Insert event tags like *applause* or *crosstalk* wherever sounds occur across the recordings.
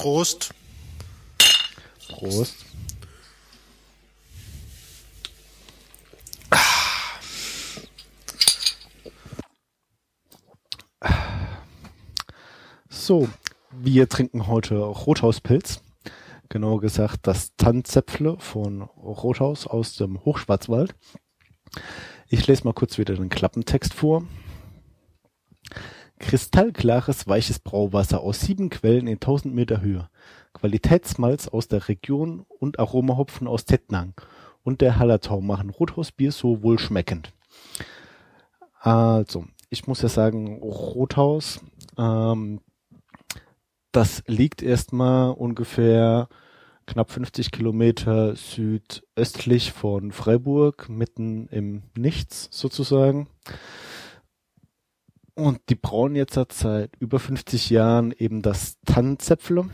Prost. Prost. So, wir trinken heute Rothauspilz. Genauer gesagt das Tannzäpfle von Rothaus aus dem Hochschwarzwald. Ich lese mal kurz wieder den Klappentext vor. Kristallklares, weiches Brauwasser aus sieben Quellen in 1000 Meter Höhe. Qualitätsmalz aus der Region und Aromahopfen aus Tettnang und der Hallertau machen Rothausbier so wohlschmeckend. Also, ich muss ja sagen, Rothaus, ähm, das liegt erstmal ungefähr knapp 50 Kilometer südöstlich von Freiburg, mitten im Nichts sozusagen. Und die brauen jetzt seit über 50 Jahren eben das Tannenzäpfle,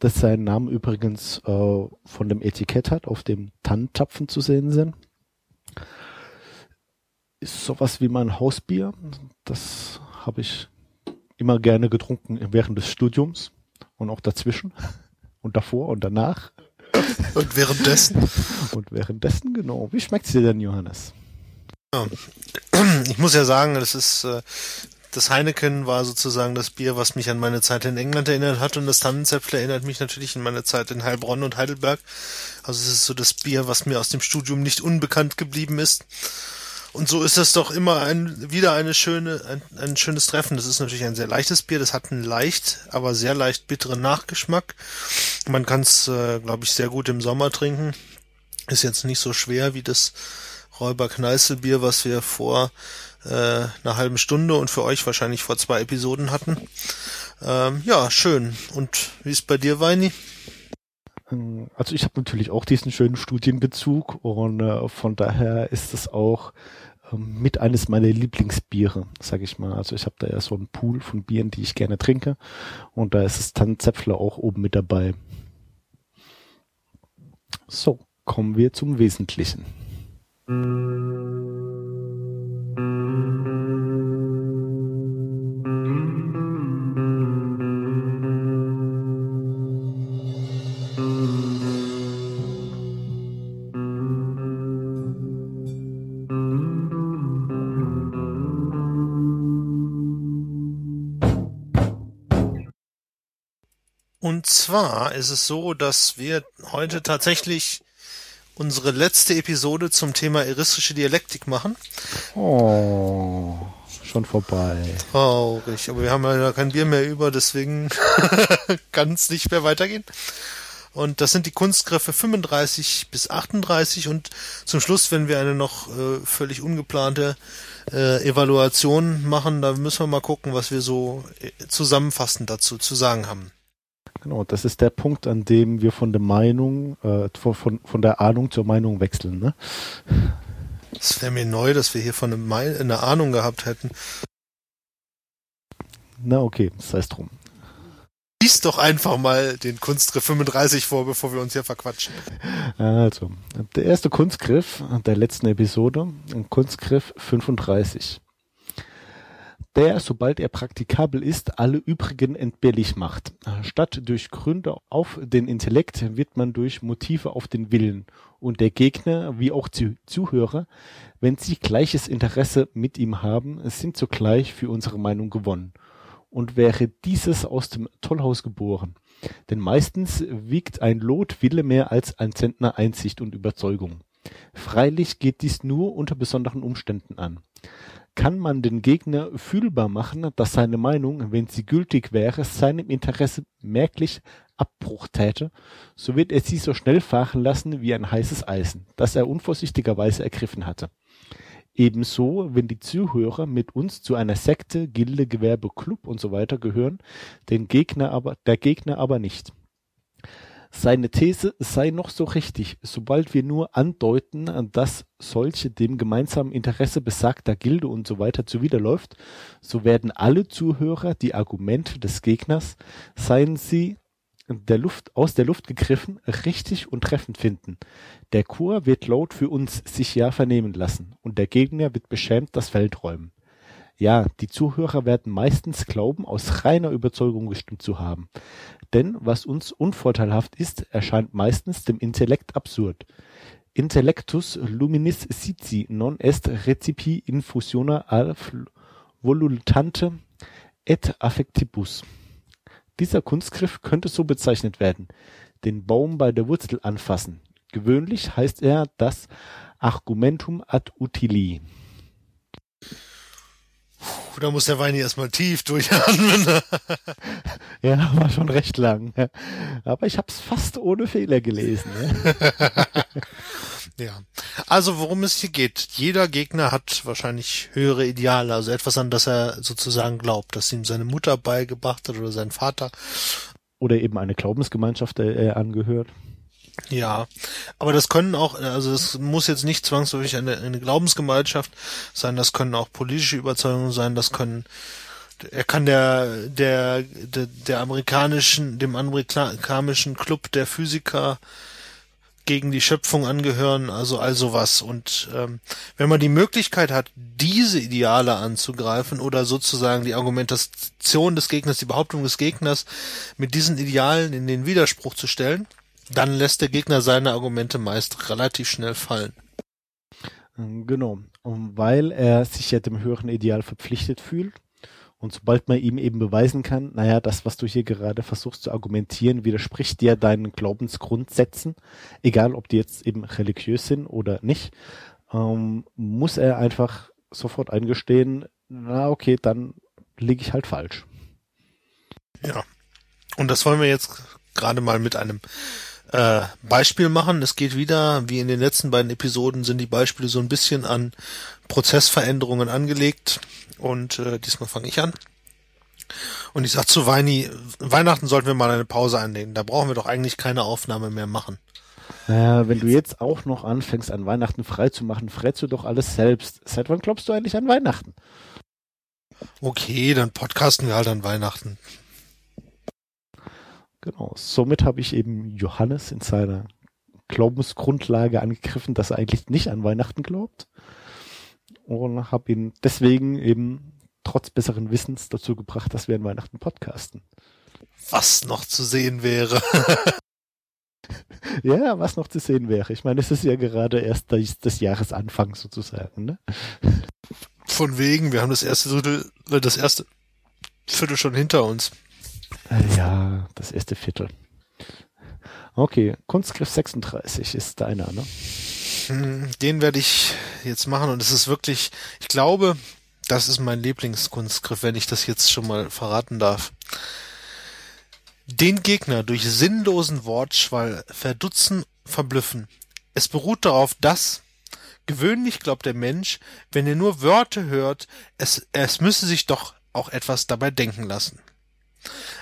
das seinen Namen übrigens äh, von dem Etikett hat, auf dem Tannenzapfen zu sehen sind. Ist sowas wie mein Hausbier. Das habe ich immer gerne getrunken während des Studiums und auch dazwischen *laughs* und davor und danach. Und währenddessen. Und währenddessen, genau. Wie schmeckt's dir denn, Johannes? Ich muss ja sagen, das ist äh, das Heineken war sozusagen das Bier, was mich an meine Zeit in England erinnert hat und das Tannenzäpfle erinnert mich natürlich an meine Zeit in Heilbronn und Heidelberg. Also es ist so das Bier, was mir aus dem Studium nicht unbekannt geblieben ist. Und so ist das doch immer ein, wieder eine schöne, ein, ein schönes Treffen. Das ist natürlich ein sehr leichtes Bier. Das hat einen leicht, aber sehr leicht bitteren Nachgeschmack. Man kann es, äh, glaube ich, sehr gut im Sommer trinken. Ist jetzt nicht so schwer wie das Räuber Kneißelbier, was wir vor äh, einer halben Stunde und für euch wahrscheinlich vor zwei Episoden hatten. Ähm, ja, schön. Und wie ist bei dir, Weini? Also ich habe natürlich auch diesen schönen Studienbezug und äh, von daher ist es auch ähm, mit eines meiner Lieblingsbiere, sage ich mal. Also ich habe da ja so einen Pool von Bieren, die ich gerne trinke und da ist es Tannenzäpfler auch oben mit dabei. So, kommen wir zum Wesentlichen. Und zwar ist es so, dass wir heute tatsächlich unsere letzte Episode zum Thema eristische Dialektik machen. Oh, schon vorbei. Traurig, aber wir haben ja kein Bier mehr über, deswegen *laughs* kann es nicht mehr weitergehen. Und das sind die Kunstgriffe 35 bis 38 und zum Schluss, wenn wir eine noch äh, völlig ungeplante äh, Evaluation machen, da müssen wir mal gucken, was wir so äh, zusammenfassend dazu zu sagen haben. Genau, das ist der Punkt, an dem wir von der Meinung, äh, von, von, der Ahnung zur Meinung wechseln. Ne? Es wäre mir neu, dass wir hier von einer, eine Ahnung gehabt hätten. Na okay, sei es drum. Lies doch einfach mal den Kunstgriff 35 vor, bevor wir uns hier verquatschen. *laughs* Also, der erste Kunstgriff der letzten Episode, Kunstgriff 35 der, sobald er praktikabel ist, alle übrigen entbehrlich macht. Statt durch Gründe auf den Intellekt wird man durch Motive auf den Willen und der Gegner wie auch die Zuhörer, wenn sie gleiches Interesse mit ihm haben, sind sogleich für unsere Meinung gewonnen. Und wäre dieses aus dem Tollhaus geboren. Denn meistens wiegt ein Lot Wille mehr als ein Zentner Einsicht und Überzeugung. Freilich geht dies nur unter besonderen Umständen an kann man den Gegner fühlbar machen, dass seine Meinung, wenn sie gültig wäre, seinem Interesse merklich Abbruch täte, so wird er sie so schnell fahren lassen wie ein heißes Eisen, das er unvorsichtigerweise ergriffen hatte. Ebenso, wenn die Zuhörer mit uns zu einer Sekte, Gilde, Gewerbe, Club und so weiter gehören, den Gegner aber, der Gegner aber nicht. Seine These sei noch so richtig, sobald wir nur andeuten, dass solche dem gemeinsamen Interesse besagter Gilde und so weiter zuwiderläuft, so werden alle Zuhörer die Argumente des Gegners, seien sie der Luft, aus der Luft gegriffen, richtig und treffend finden. Der Chor wird laut für uns sich ja vernehmen lassen, und der Gegner wird beschämt das Feld räumen. Ja, die Zuhörer werden meistens glauben, aus reiner Überzeugung gestimmt zu haben. Denn was uns unvorteilhaft ist, erscheint meistens dem Intellekt absurd. Intellectus luminis sici non est recipi infusiona al volultante et affectibus. Dieser Kunstgriff könnte so bezeichnet werden: den Baum bei der Wurzel anfassen. Gewöhnlich heißt er das Argumentum ad utili. Puh, da muss der Weini erstmal tief durchatmen. *laughs* ja, war schon recht lang. Aber ich habe es fast ohne Fehler gelesen. *laughs* ja. Also worum es hier geht. Jeder Gegner hat wahrscheinlich höhere Ideale, also etwas, an das er sozusagen glaubt, dass ihm seine Mutter beigebracht hat oder sein Vater. Oder eben eine Glaubensgemeinschaft, der er angehört. Ja, aber das können auch, also es muss jetzt nicht zwangsläufig eine, eine Glaubensgemeinschaft sein, das können auch politische Überzeugungen sein, das können, er kann der, der, der, der amerikanischen, dem amerikanischen Club der Physiker gegen die Schöpfung angehören, also also was. Und ähm, wenn man die Möglichkeit hat, diese Ideale anzugreifen oder sozusagen die Argumentation des Gegners, die Behauptung des Gegners mit diesen Idealen in den Widerspruch zu stellen, dann lässt der Gegner seine Argumente meist relativ schnell fallen. Genau. Und weil er sich ja dem höheren Ideal verpflichtet fühlt und sobald man ihm eben beweisen kann, naja, das, was du hier gerade versuchst zu argumentieren, widerspricht dir deinen Glaubensgrundsätzen, egal ob die jetzt eben religiös sind oder nicht, ähm, muss er einfach sofort eingestehen, na okay, dann liege ich halt falsch. Ja. Und das wollen wir jetzt gerade mal mit einem äh, Beispiel machen. Es geht wieder, wie in den letzten beiden Episoden, sind die Beispiele so ein bisschen an Prozessveränderungen angelegt. Und äh, diesmal fange ich an. Und ich sag zu Weini, Weihnachten sollten wir mal eine Pause einlegen. Da brauchen wir doch eigentlich keine Aufnahme mehr machen. Naja, wenn du jetzt auch noch anfängst, an Weihnachten frei zu machen, frätst du doch alles selbst. Seit wann glaubst du eigentlich an Weihnachten? Okay, dann podcasten wir halt an Weihnachten. Genau. Somit habe ich eben Johannes in seiner Glaubensgrundlage angegriffen, dass er eigentlich nicht an Weihnachten glaubt. Und habe ihn deswegen eben trotz besseren Wissens dazu gebracht, dass wir an Weihnachten podcasten. Was noch zu sehen wäre. *laughs* ja, was noch zu sehen wäre. Ich meine, es ist ja gerade erst das, das Jahresanfang sozusagen, ne? Von wegen, wir haben das erste Drittel, das erste Viertel schon hinter uns. Äh, ja, das erste Viertel. Okay, Kunstgriff 36 ist deiner, ne? Hm, den werde ich jetzt machen und es ist wirklich, ich glaube, das ist mein Lieblingskunstgriff, wenn ich das jetzt schon mal verraten darf. Den Gegner durch sinnlosen Wortschwall verdutzen, verblüffen. Es beruht darauf, dass gewöhnlich glaubt der Mensch, wenn er nur Wörter hört, es, es müsse sich doch auch etwas dabei denken lassen.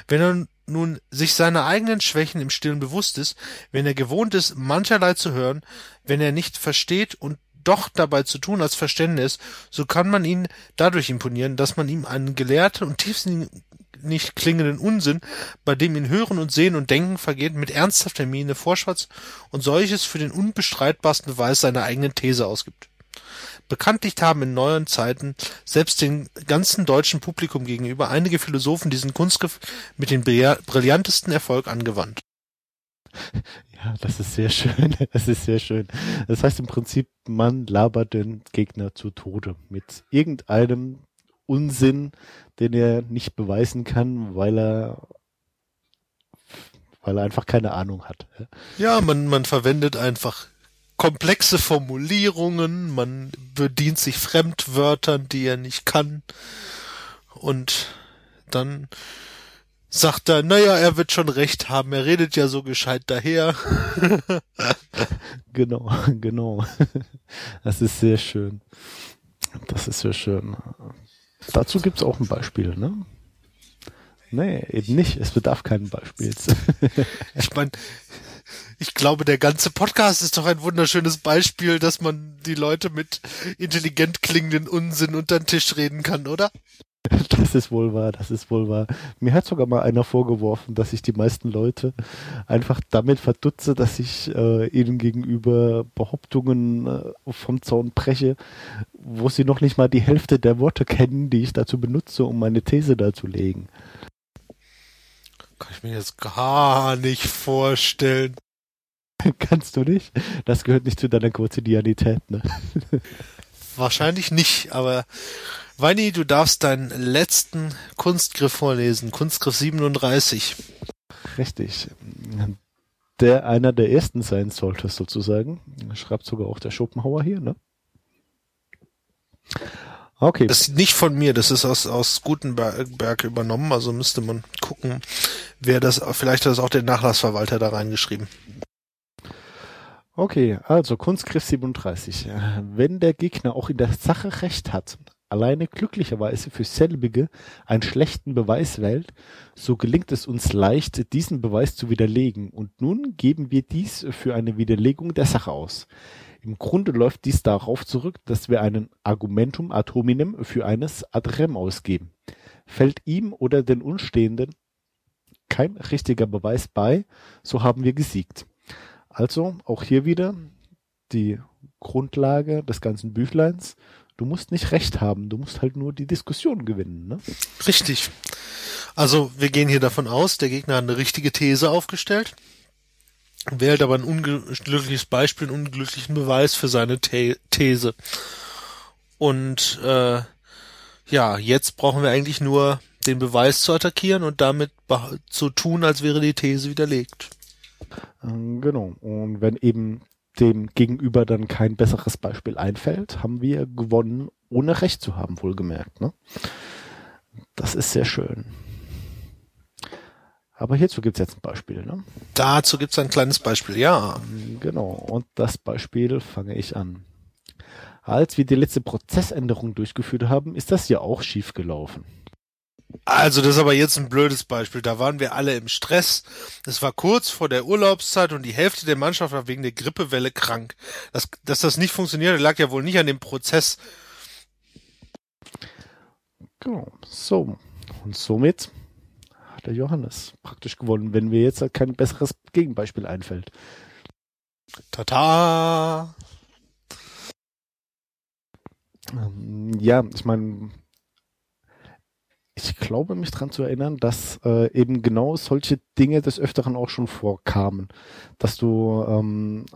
Wenn er nun sich seiner eigenen Schwächen im Stillen bewusst ist, wenn er gewohnt ist, mancherlei zu hören, wenn er nicht versteht und doch dabei zu tun als Verständnis, so kann man ihn dadurch imponieren, dass man ihm einen gelehrten und tiefsinnig klingenden Unsinn, bei dem ihn Hören und Sehen und Denken vergeht, mit ernsthafter Miene vorschwatzt und solches für den unbestreitbarsten Beweis seiner eigenen These ausgibt. Bekanntlich haben in neueren Zeiten selbst dem ganzen deutschen Publikum gegenüber einige Philosophen diesen Kunstgriff mit dem brillantesten Erfolg angewandt. Ja, das ist sehr schön. *laughs* Das ist sehr schön. Das heißt im Prinzip, man labert den Gegner zu Tode mit irgendeinem Unsinn, den er nicht beweisen kann, weil er weil er einfach keine Ahnung hat. Ja, man, man verwendet einfach komplexe Formulierungen, man bedient sich Fremdwörtern, die er nicht kann. Und dann sagt er, naja, er wird schon recht haben, er redet ja so gescheit daher. *laughs* genau, *laughs* genau. Das ist sehr schön. Das ist sehr schön. Dazu gibt's auch ein Beispiel, ne? Nee, eben nicht. Es bedarf keinen Beispiels. ich meine, ich glaube, der ganze Podcast ist doch ein wunderschönes Beispiel, dass man die Leute mit intelligent klingenden Unsinn unter den Tisch reden kann, oder? *laughs* Das ist wohl wahr, das ist wohl wahr. Mir hat sogar mal einer vorgeworfen, dass ich die meisten Leute einfach damit verdutze, dass ich äh, ihnen gegenüber Behauptungen äh, vom Zaun breche, wo sie noch nicht mal die Hälfte der Worte kennen, die ich dazu benutze, um meine These darzulegen. Kann ich mir jetzt gar nicht vorstellen. *laughs* Kannst du nicht? Das gehört nicht zu deiner Quotidianität, ne? Wahrscheinlich nicht, aber Weini, du darfst deinen letzten Kunstgriff vorlesen, Kunstgriff 37. Richtig. Der einer der ersten sein sollte, sozusagen. Schreibt sogar auch der Schopenhauer hier, ne? Okay. Das ist nicht von mir, das ist aus, aus Gutenberg übernommen, also müsste man gucken, wer das, vielleicht hat das auch der Nachlassverwalter da reingeschrieben. Okay, also Kunstgriff 37. Wenn der Gegner auch in der Sache recht hat, alleine glücklicherweise für selbige einen schlechten Beweis wählt, so gelingt es uns leicht, diesen Beweis zu widerlegen, und nun geben wir dies für eine Widerlegung der Sache aus. Im Grunde läuft dies darauf zurück, dass wir einen Argumentum ad hominem für eines ad rem ausgeben. Fällt ihm oder den Unstehenden kein richtiger Beweis bei, so haben wir gesiegt. Also auch hier wieder die Grundlage des ganzen Büchleins du musst nicht recht haben, du musst halt nur die Diskussion gewinnen. Ne? Richtig. Also wir gehen hier davon aus, der Gegner hat eine richtige These aufgestellt, wählt aber ein unglückliches Beispiel, einen unglücklichen Beweis für seine The These. Und äh, ja, jetzt brauchen wir eigentlich nur den Beweis zu attackieren und damit zu tun, als wäre die These widerlegt. Ähm, genau. Und wenn eben dem Gegenüber dann kein besseres Beispiel einfällt, haben wir gewonnen, ohne Recht zu haben, wohlgemerkt. Ne? Das ist sehr schön. Aber hierzu gibt's jetzt ein Beispiel. Ne? Dazu gibt's ein kleines Beispiel, ja. Genau, und das Beispiel fange ich an. Als wir die letzte Prozessänderung durchgeführt haben, ist das ja auch schief gelaufen. Also das ist aber jetzt ein blödes Beispiel. Da waren wir alle im Stress. Es war kurz vor der Urlaubszeit und die Hälfte der Mannschaft war wegen der Grippewelle krank. Das, dass das nicht funktionierte, lag ja wohl nicht an dem Prozess. Genau. So. Und somit hat der Johannes praktisch gewonnen, wenn mir jetzt kein besseres Gegenbeispiel einfällt. Tata! Ähm, ja, ich meine, glaube mich dran zu erinnern, dass äh, eben genau solche Dinge des Öfteren auch schon vorkamen. Dass du ähm,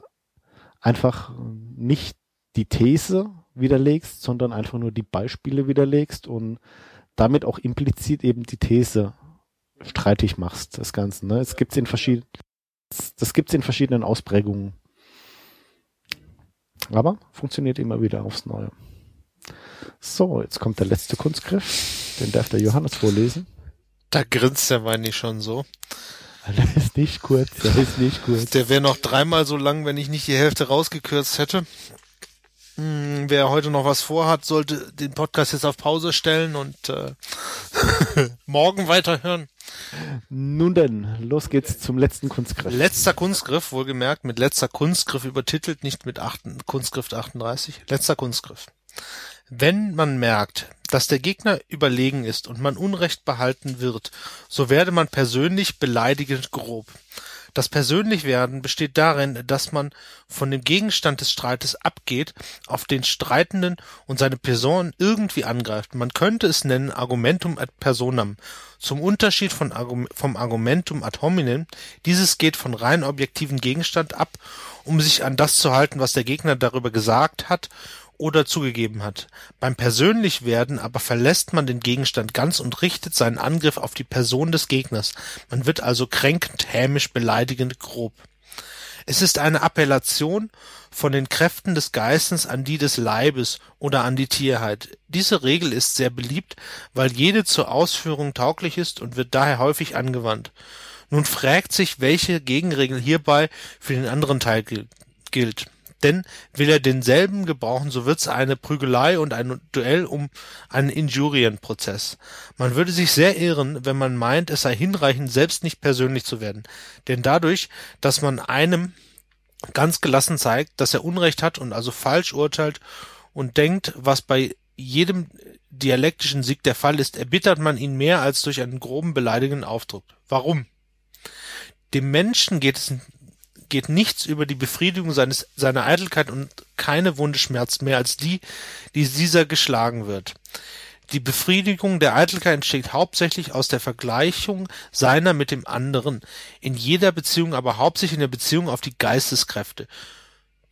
einfach nicht die These widerlegst, sondern einfach nur die Beispiele widerlegst und damit auch implizit eben die These streitig machst, das Ganze. Ne? Es gibt's in verschiedenen, in verschiedenen Ausprägungen. Aber funktioniert immer wieder aufs Neue. So, jetzt kommt der letzte Kunstgriff. Den darf der Johannes vorlesen. Da grinst der Weini schon so. *laughs* Der ist nicht kurz, der ist nicht kurz. Der wäre noch dreimal so lang, wenn ich nicht die Hälfte rausgekürzt hätte. Hm, wer heute noch was vorhat, sollte den Podcast jetzt auf Pause stellen und äh, *laughs* morgen weiterhören. Nun denn, los geht's zum letzten Kunstgriff. Letzter Kunstgriff, wohlgemerkt, mit letzter Kunstgriff übertitelt, nicht mit achten, Kunstgriff 38. Letzter Kunstgriff. Wenn man merkt, dass der Gegner überlegen ist und man Unrecht behalten wird, so werde man persönlich beleidigend grob. Das Persönlichwerden besteht darin, dass man von dem Gegenstand des Streites abgeht, auf den Streitenden und seine Person irgendwie angreift. Man könnte es nennen Argumentum ad personam. Zum Unterschied von, vom Argumentum ad hominem, dieses geht von rein objektiven Gegenstand ab, um sich an das zu halten, was der Gegner darüber gesagt hat oder zugegeben hat. Beim Persönlichwerden aber verlässt man den Gegenstand ganz und richtet seinen Angriff auf die Person des Gegners. Man wird also kränkend, hämisch, beleidigend, grob. Es ist eine Appellation von den Kräften des Geistes an die des Leibes oder an die Tierheit. Diese Regel ist sehr beliebt, weil jede zur Ausführung tauglich ist und wird daher häufig angewandt. Nun fragt sich, welche Gegenregel hierbei für den anderen Teil gilt denn will er denselben gebrauchen, so wird's eine Prügelei und ein Duell um einen Injurienprozess. Man würde sich sehr irren, wenn man meint, es sei hinreichend, selbst nicht persönlich zu werden. Denn dadurch, dass man einem ganz gelassen zeigt, dass er Unrecht hat und also falsch urteilt und denkt, was bei jedem dialektischen Sieg der Fall ist, erbittert man ihn mehr als durch einen groben beleidigenden Aufdruck. Warum? Dem Menschen geht es geht nichts über die Befriedigung seines, seiner Eitelkeit und keine Wunde schmerzt mehr als die, die dieser geschlagen wird. Die Befriedigung der Eitelkeit entsteht hauptsächlich aus der Vergleichung seiner mit dem anderen, in jeder Beziehung aber hauptsächlich in der Beziehung auf die Geisteskräfte.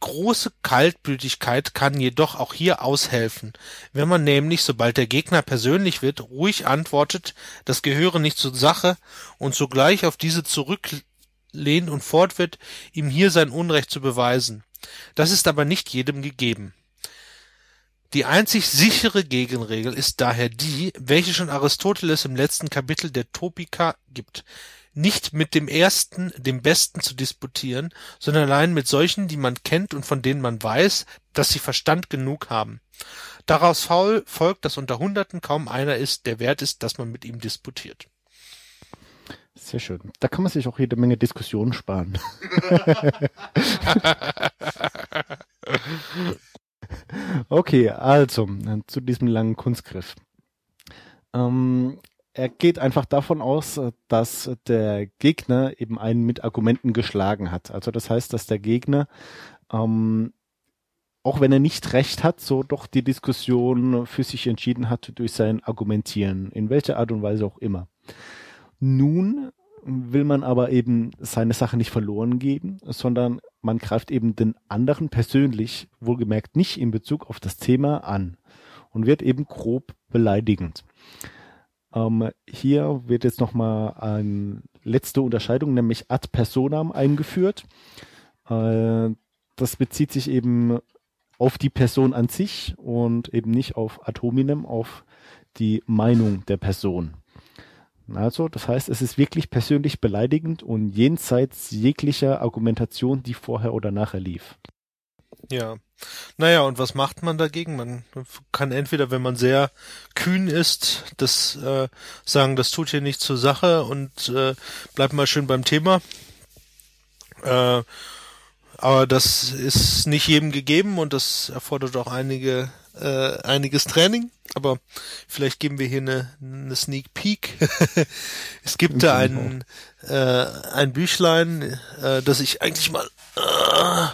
Große Kaltblütigkeit kann jedoch auch hier aushelfen, wenn man nämlich, sobald der Gegner persönlich wird, ruhig antwortet, das gehöre nicht zur Sache und sogleich auf diese zurücklehnt und fortwird, ihm hier sein Unrecht zu beweisen. Das ist aber nicht jedem gegeben. Die einzig sichere Gegenregel ist daher die, welche schon Aristoteles im letzten Kapitel der Topika gibt, nicht mit dem Ersten, dem Besten zu disputieren, sondern allein mit solchen, die man kennt und von denen man weiß, dass sie Verstand genug haben. Daraus faul folgt, dass unter Hunderten kaum einer ist, der wert ist, dass man mit ihm disputiert. Sehr schön. Da kann man sich auch jede Menge Diskussionen sparen. *laughs* Okay, also zu diesem langen Kunstgriff. Ähm, er geht einfach davon aus, dass der Gegner eben einen mit Argumenten geschlagen hat. Also das heißt, dass der Gegner, ähm, auch wenn er nicht recht hat, so doch die Diskussion für sich entschieden hat durch sein Argumentieren, in welcher Art und Weise auch immer. Nun will man aber eben seine Sache nicht verloren geben, sondern man greift eben den anderen persönlich, wohlgemerkt nicht in Bezug auf das Thema an und wird eben grob beleidigend. Ähm, hier wird jetzt nochmal eine letzte Unterscheidung, nämlich ad personam eingeführt. Äh, das bezieht sich eben auf die Person an sich und eben nicht auf ad hominem, auf die Meinung der Person. Also, das heißt, es ist wirklich persönlich beleidigend und jenseits jeglicher Argumentation, die vorher oder nachher lief. Ja. Naja, und was macht man dagegen? Man kann entweder, wenn man sehr kühn ist, das äh, sagen, das tut hier nicht zur Sache und äh, bleibt mal schön beim Thema. Äh, aber das ist nicht jedem gegeben und das erfordert auch einige äh, einiges Training, aber vielleicht geben wir hier eine, eine Sneak Peek. *laughs* es gibt da ein, äh, ein Büchlein, äh, das ich eigentlich mal äh,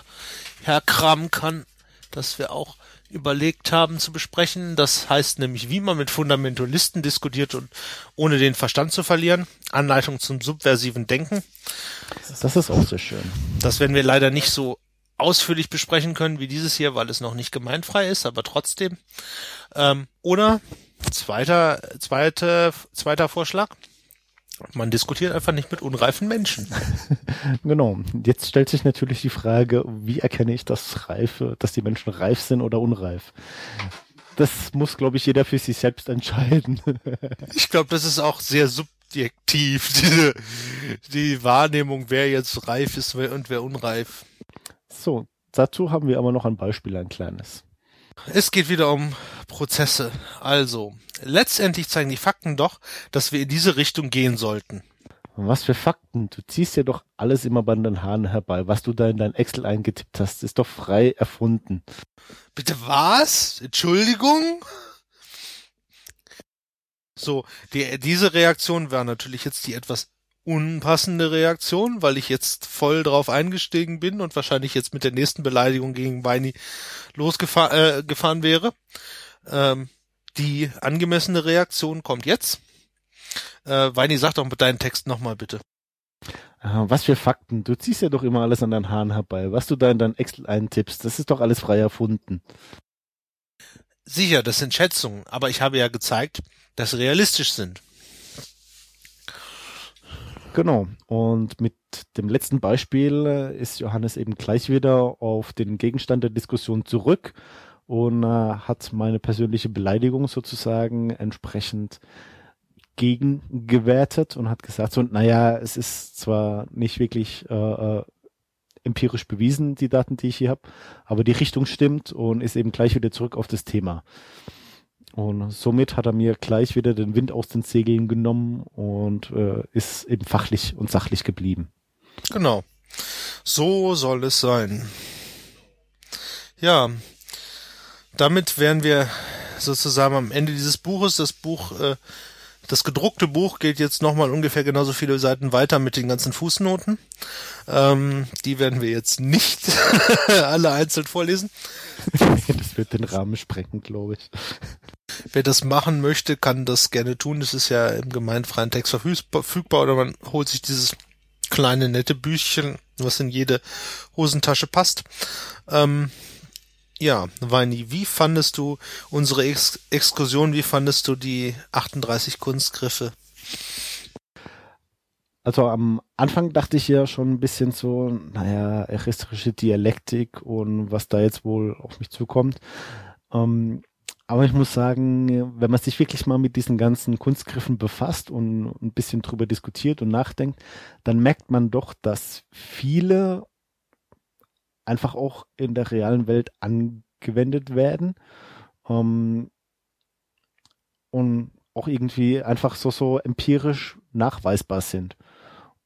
herkramen kann, das wir auch überlegt haben zu besprechen. Das heißt nämlich, wie man mit Fundamentalisten diskutiert und ohne den Verstand zu verlieren. Anleitung zum subversiven Denken. Das ist auch sehr schön. Das werden wir leider nicht so ausführlich besprechen können wie dieses hier, weil es noch nicht gemeinfrei ist, aber trotzdem. Ähm, oder zweiter, zweite, zweiter Vorschlag. Man diskutiert einfach nicht mit unreifen Menschen. *laughs* genau. Jetzt stellt sich natürlich die Frage, wie erkenne ich das Reife, dass die Menschen reif sind oder unreif? Das muss, glaube ich, jeder für sich selbst entscheiden. *laughs* ich glaube, das ist auch sehr subjektiv, *laughs* diese, die Wahrnehmung, wer jetzt reif ist und wer unreif. So, dazu haben wir aber noch ein Beispiel, ein kleines. Es geht wieder um Prozesse. Also, letztendlich zeigen die Fakten doch, dass wir in diese Richtung gehen sollten. Was für Fakten? Du ziehst ja doch alles immer bei den Haaren herbei. Was du da in dein Excel eingetippt hast, ist doch frei erfunden. Bitte was? Entschuldigung? So, die, diese Reaktion war natürlich jetzt die etwas unpassende Reaktion, weil ich jetzt voll drauf eingestiegen bin und wahrscheinlich jetzt mit der nächsten Beleidigung gegen Weini losgefahren äh, gefahren wäre. Ähm, die angemessene Reaktion kommt jetzt. Äh, Weini, sag doch mit deinen Text nochmal bitte. Was für Fakten? Du ziehst ja doch immer alles an deinen Haaren herbei. Was du da in dein Excel eintippst, das ist doch alles frei erfunden. Sicher, das sind Schätzungen, aber ich habe ja gezeigt, dass sie realistisch sind. Genau. Und mit dem letzten Beispiel äh, ist Johannes eben gleich wieder auf den Gegenstand der Diskussion zurück und äh, hat meine persönliche Beleidigung sozusagen entsprechend gegengewertet und hat gesagt, so, naja, es ist zwar nicht wirklich äh, äh, empirisch bewiesen, die Daten, die ich hier habe, aber die Richtung stimmt und ist eben gleich wieder zurück auf das Thema. Und somit hat er mir gleich wieder den Wind aus den Segeln genommen und äh, ist eben fachlich und sachlich geblieben. Genau. So soll es sein. Ja, damit wären wir sozusagen am Ende dieses Buches. Das Buch, äh, das gedruckte Buch geht jetzt nochmal ungefähr genauso viele Seiten weiter mit den ganzen Fußnoten. Ähm, die werden wir jetzt nicht *laughs* alle einzeln vorlesen. *laughs* das wird den Rahmen sprengen, glaube ich. Wer das machen möchte, kann das gerne tun. Das ist ja im gemeinfreien Text verfügbar oder man holt sich dieses kleine nette Büchchen, was in jede Hosentasche passt. Ähm, ja, Weini, wie fandest du unsere Ex Exkursion? Wie fandest du die 38 Kunstgriffe? Also am Anfang dachte ich ja schon ein bisschen so, naja, eristische Dialektik und was da jetzt wohl auf mich zukommt. Ähm, aber ich muss sagen, wenn man sich wirklich mal mit diesen ganzen Kunstgriffen befasst und ein bisschen drüber diskutiert und nachdenkt, dann merkt man doch, dass viele einfach auch in der realen Welt angewendet werden. Ähm, und auch irgendwie einfach so, so empirisch nachweisbar sind.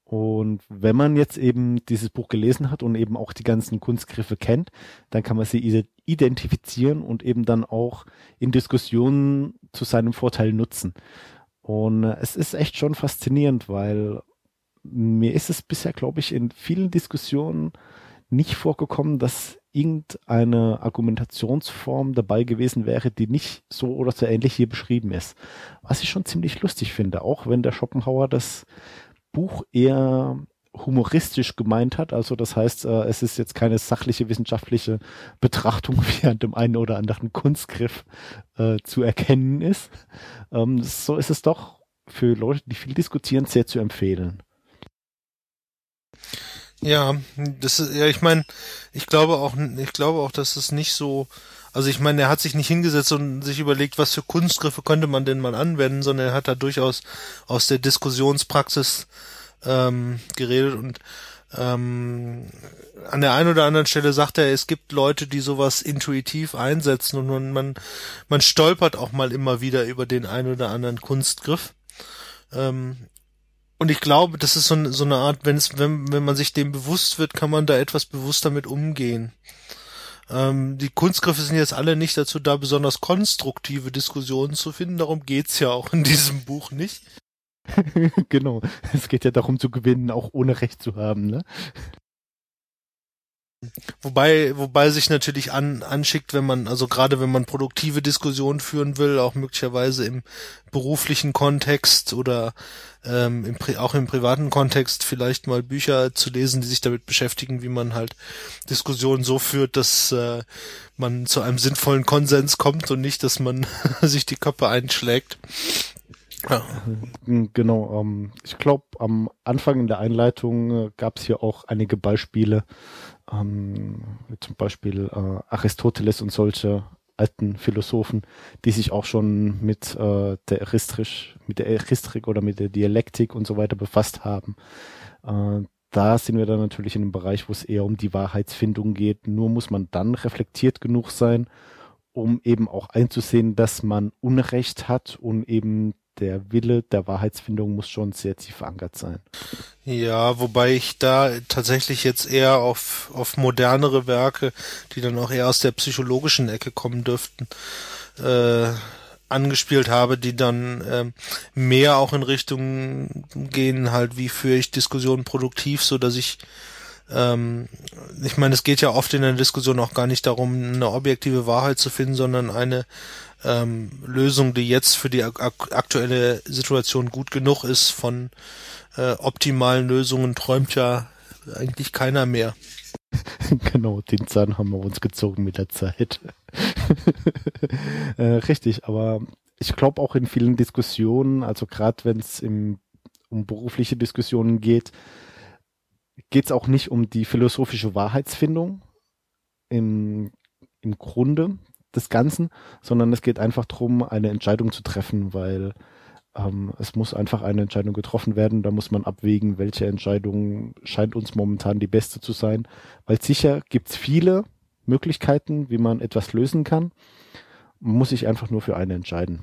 Und wenn man jetzt eben dieses Buch gelesen hat und eben auch die ganzen Kunstgriffe kennt, dann kann man sie identifizieren und eben dann auch in Diskussionen zu seinem Vorteil nutzen. Und es ist echt schon faszinierend, weil mir ist es bisher, glaube ich, in vielen Diskussionen nicht vorgekommen, dass irgendeine Argumentationsform dabei gewesen wäre, die nicht so oder so ähnlich hier beschrieben ist. Was ich schon ziemlich lustig finde, auch wenn der Schopenhauer das Buch eher humoristisch gemeint hat. Also das heißt, äh, es ist jetzt keine sachliche wissenschaftliche Betrachtung, *laughs* wie an dem einen oder anderen Kunstgriff äh, zu erkennen ist. Ähm, so ist es doch für Leute, die viel diskutieren, sehr zu empfehlen. Ja, das ist, ja, ich meine, ich glaube auch, ich glaube auch, dass es nicht so, also ich meine, er hat sich nicht hingesetzt und sich überlegt, was für Kunstgriffe könnte man denn mal anwenden, sondern er hat da durchaus aus der Diskussionspraxis ähm, geredet und ähm, an der einen oder anderen Stelle sagt er, es gibt Leute, die sowas intuitiv einsetzen und man, man, man stolpert auch mal immer wieder über den einen oder anderen Kunstgriff. Ähm, und ich glaube, das ist so, so eine Art, wenn es, wenn, wenn man sich dem bewusst wird, kann man da etwas bewusster mit umgehen. Ähm, die Kunstgriffe sind jetzt alle nicht dazu da, besonders konstruktive Diskussionen zu finden. Darum geht's ja auch in diesem Buch nicht. *laughs* genau. Es geht ja darum zu gewinnen, auch ohne Recht zu haben, ne? Wobei, wobei sich natürlich an, anschickt, wenn man, also gerade wenn man produktive Diskussionen führen will, auch möglicherweise im beruflichen Kontext oder ähm, im, auch im privaten Kontext vielleicht mal Bücher zu lesen, die sich damit beschäftigen, wie man halt Diskussionen so führt, dass äh, man zu einem sinnvollen Konsens kommt und nicht, dass man *laughs* sich die Köpfe einschlägt. Ja. Genau, ähm, ich glaube, am Anfang in der Einleitung äh, gab es hier auch einige Beispiele, ähm, zum Beispiel äh, Aristoteles und solche alten Philosophen, die sich auch schon mit äh, der Eristrik, mit der Eristrik oder mit der Dialektik und so weiter befasst haben. Äh, da sind wir dann natürlich in einem Bereich, wo es eher um die Wahrheitsfindung geht. Nur muss man dann reflektiert genug sein, um eben auch einzusehen, dass man Unrecht hat und eben der Wille der Wahrheitsfindung muss schon sehr tief verankert sein. Ja, wobei ich da tatsächlich jetzt eher auf, auf modernere Werke, die dann auch eher aus der psychologischen Ecke kommen dürften, äh, angespielt habe, die dann äh, mehr auch in Richtung gehen, halt, wie führe ich Diskussionen produktiv, so dass ich ähm, ich meine, es geht ja oft in der Diskussion auch gar nicht darum, eine objektive Wahrheit zu finden, sondern eine ähm, Lösung, die jetzt für die ak aktuelle Situation gut genug ist. Von äh, optimalen Lösungen träumt ja eigentlich keiner mehr. *laughs* genau, den Zahn haben wir uns gezogen mit der Zeit. *laughs* äh, richtig, aber ich glaube auch in vielen Diskussionen, also gerade wenn es um berufliche Diskussionen geht, geht es auch nicht um die philosophische Wahrheitsfindung im, im Grunde des Ganzen, sondern es geht einfach darum, eine Entscheidung zu treffen, weil ähm, es muss einfach eine Entscheidung getroffen werden. Da muss man abwägen, welche Entscheidung scheint uns momentan die beste zu sein. Weil sicher gibt es viele Möglichkeiten, wie man etwas lösen kann. Man muss sich einfach nur für eine entscheiden.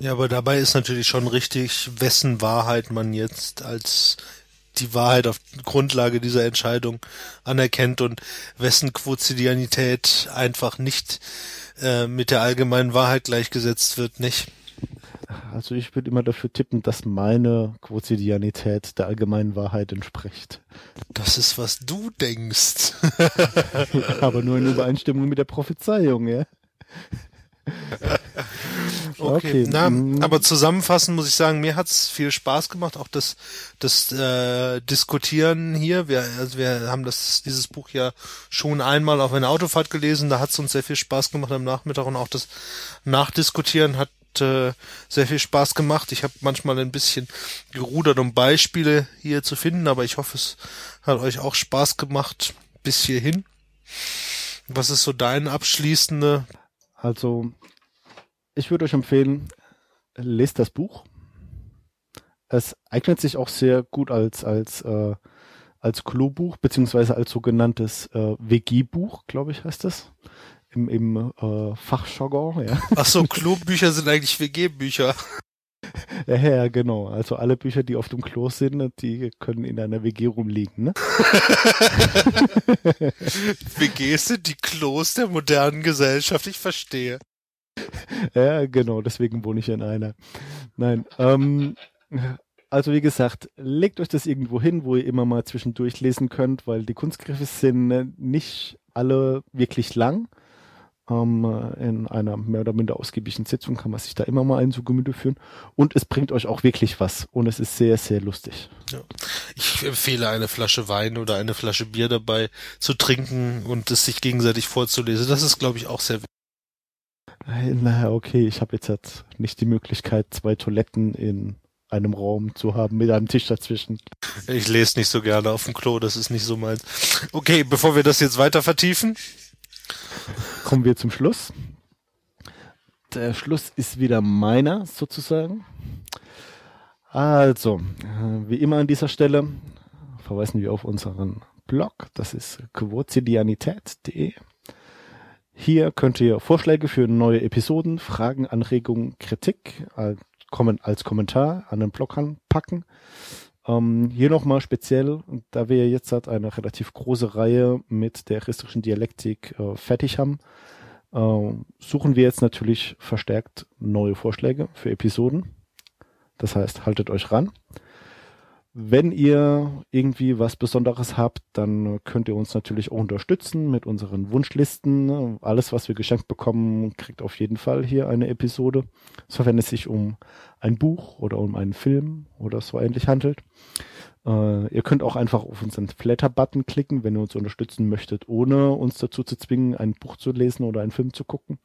Ja, aber dabei ist natürlich schon richtig, wessen Wahrheit man jetzt als die Wahrheit auf Grundlage dieser Entscheidung anerkennt und wessen Quotidianität einfach nicht äh, mit der allgemeinen Wahrheit gleichgesetzt wird, nicht? Also ich würde immer dafür tippen, dass meine Quotidianität der allgemeinen Wahrheit entspricht. Das ist, was du denkst. *laughs* Aber nur in Übereinstimmung mit der Prophezeiung, ja. *laughs* Okay, okay. Na, mhm. aber zusammenfassend muss ich sagen, mir hat's viel Spaß gemacht, auch das, das äh, Diskutieren hier. Wir, also wir haben das, dieses Buch ja schon einmal auf einer Autofahrt gelesen, da hat's uns sehr viel Spaß gemacht am Nachmittag und auch das Nachdiskutieren hat äh, sehr viel Spaß gemacht. Ich habe manchmal ein bisschen gerudert, um Beispiele hier zu finden, aber ich hoffe, es hat euch auch Spaß gemacht bis hierhin. Was ist so dein abschließende? Also ich würde euch empfehlen, lest das Buch. Es eignet sich auch sehr gut als als äh, als Klo-Buch beziehungsweise als sogenanntes äh, WG-Buch, glaube ich, heißt das im, im äh, Fachjargon. Ja. Ach so, *laughs* Klo-Bücher sind eigentlich WG-Bücher. Ja, ja, genau. Also alle Bücher, die auf dem Klo sind, die können in einer WG rumliegen. Ne? *laughs* WGs sind die Klos der modernen Gesellschaft, ich verstehe. *laughs* Ja, genau, deswegen wohne ich in einer. Nein, ähm, also wie gesagt, legt euch das irgendwo hin, wo ihr immer mal zwischendurch lesen könnt, weil die Kunstgriffe sind äh, nicht alle wirklich lang. Ähm, in einer mehr oder minder ausgiebigen Sitzung kann man sich da immer mal einen zu Gemüte führen. Und es bringt euch auch wirklich was. Und es ist sehr, sehr lustig. Ja. Ich empfehle eine Flasche Wein oder eine Flasche Bier dabei zu trinken und es sich gegenseitig vorzulesen. Das ist, glaube ich, auch sehr wichtig. Naja, okay, ich habe jetzt halt nicht die Möglichkeit, zwei Toiletten in einem Raum zu haben mit einem Tisch dazwischen. Ich lese nicht so gerne auf dem Klo, das ist nicht so meins. Okay, bevor wir das jetzt weiter vertiefen. Kommen wir zum Schluss. Der Schluss ist wieder meiner sozusagen. Also, wie immer an dieser Stelle verweisen wir auf unseren Blog. Das ist quotidianität.de. Hier könnt ihr Vorschläge für neue Episoden, Fragen, Anregungen, Kritik als, als Kommentar an den Blog anpacken. Ähm, hier nochmal speziell, da wir jetzt halt eine relativ große Reihe mit der christlichen Dialektik äh, fertig haben, äh, suchen wir jetzt natürlich verstärkt neue Vorschläge für Episoden. Das heißt, haltet euch ran. Wenn ihr irgendwie was Besonderes habt, dann könnt ihr uns natürlich auch unterstützen mit unseren Wunschlisten. Alles, was wir geschenkt bekommen, kriegt auf jeden Fall hier eine Episode, sofern es sich um ein Buch oder um einen Film oder so ähnlich handelt. Äh, ihr könnt auch einfach auf unseren Flatter-Button klicken, wenn ihr uns unterstützen möchtet, ohne uns dazu zu zwingen, ein Buch zu lesen oder einen Film zu gucken.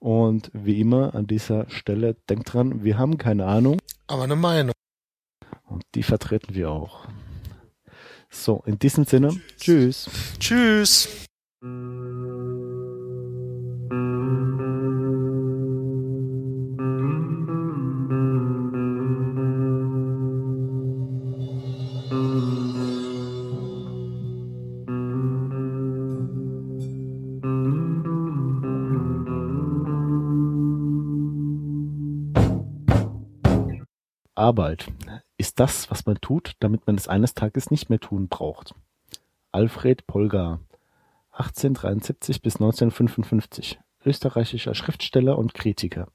Und wie immer an dieser Stelle, denkt dran, wir haben keine Ahnung. Aber eine Meinung. Und die vertreten wir auch. So, in diesem Sinne, tschüss. Tschüss. Arbeit ist das, was man tut, damit man es eines Tages nicht mehr tun braucht. Alfred Polgar, 1873 bis 1955, österreichischer Schriftsteller und Kritiker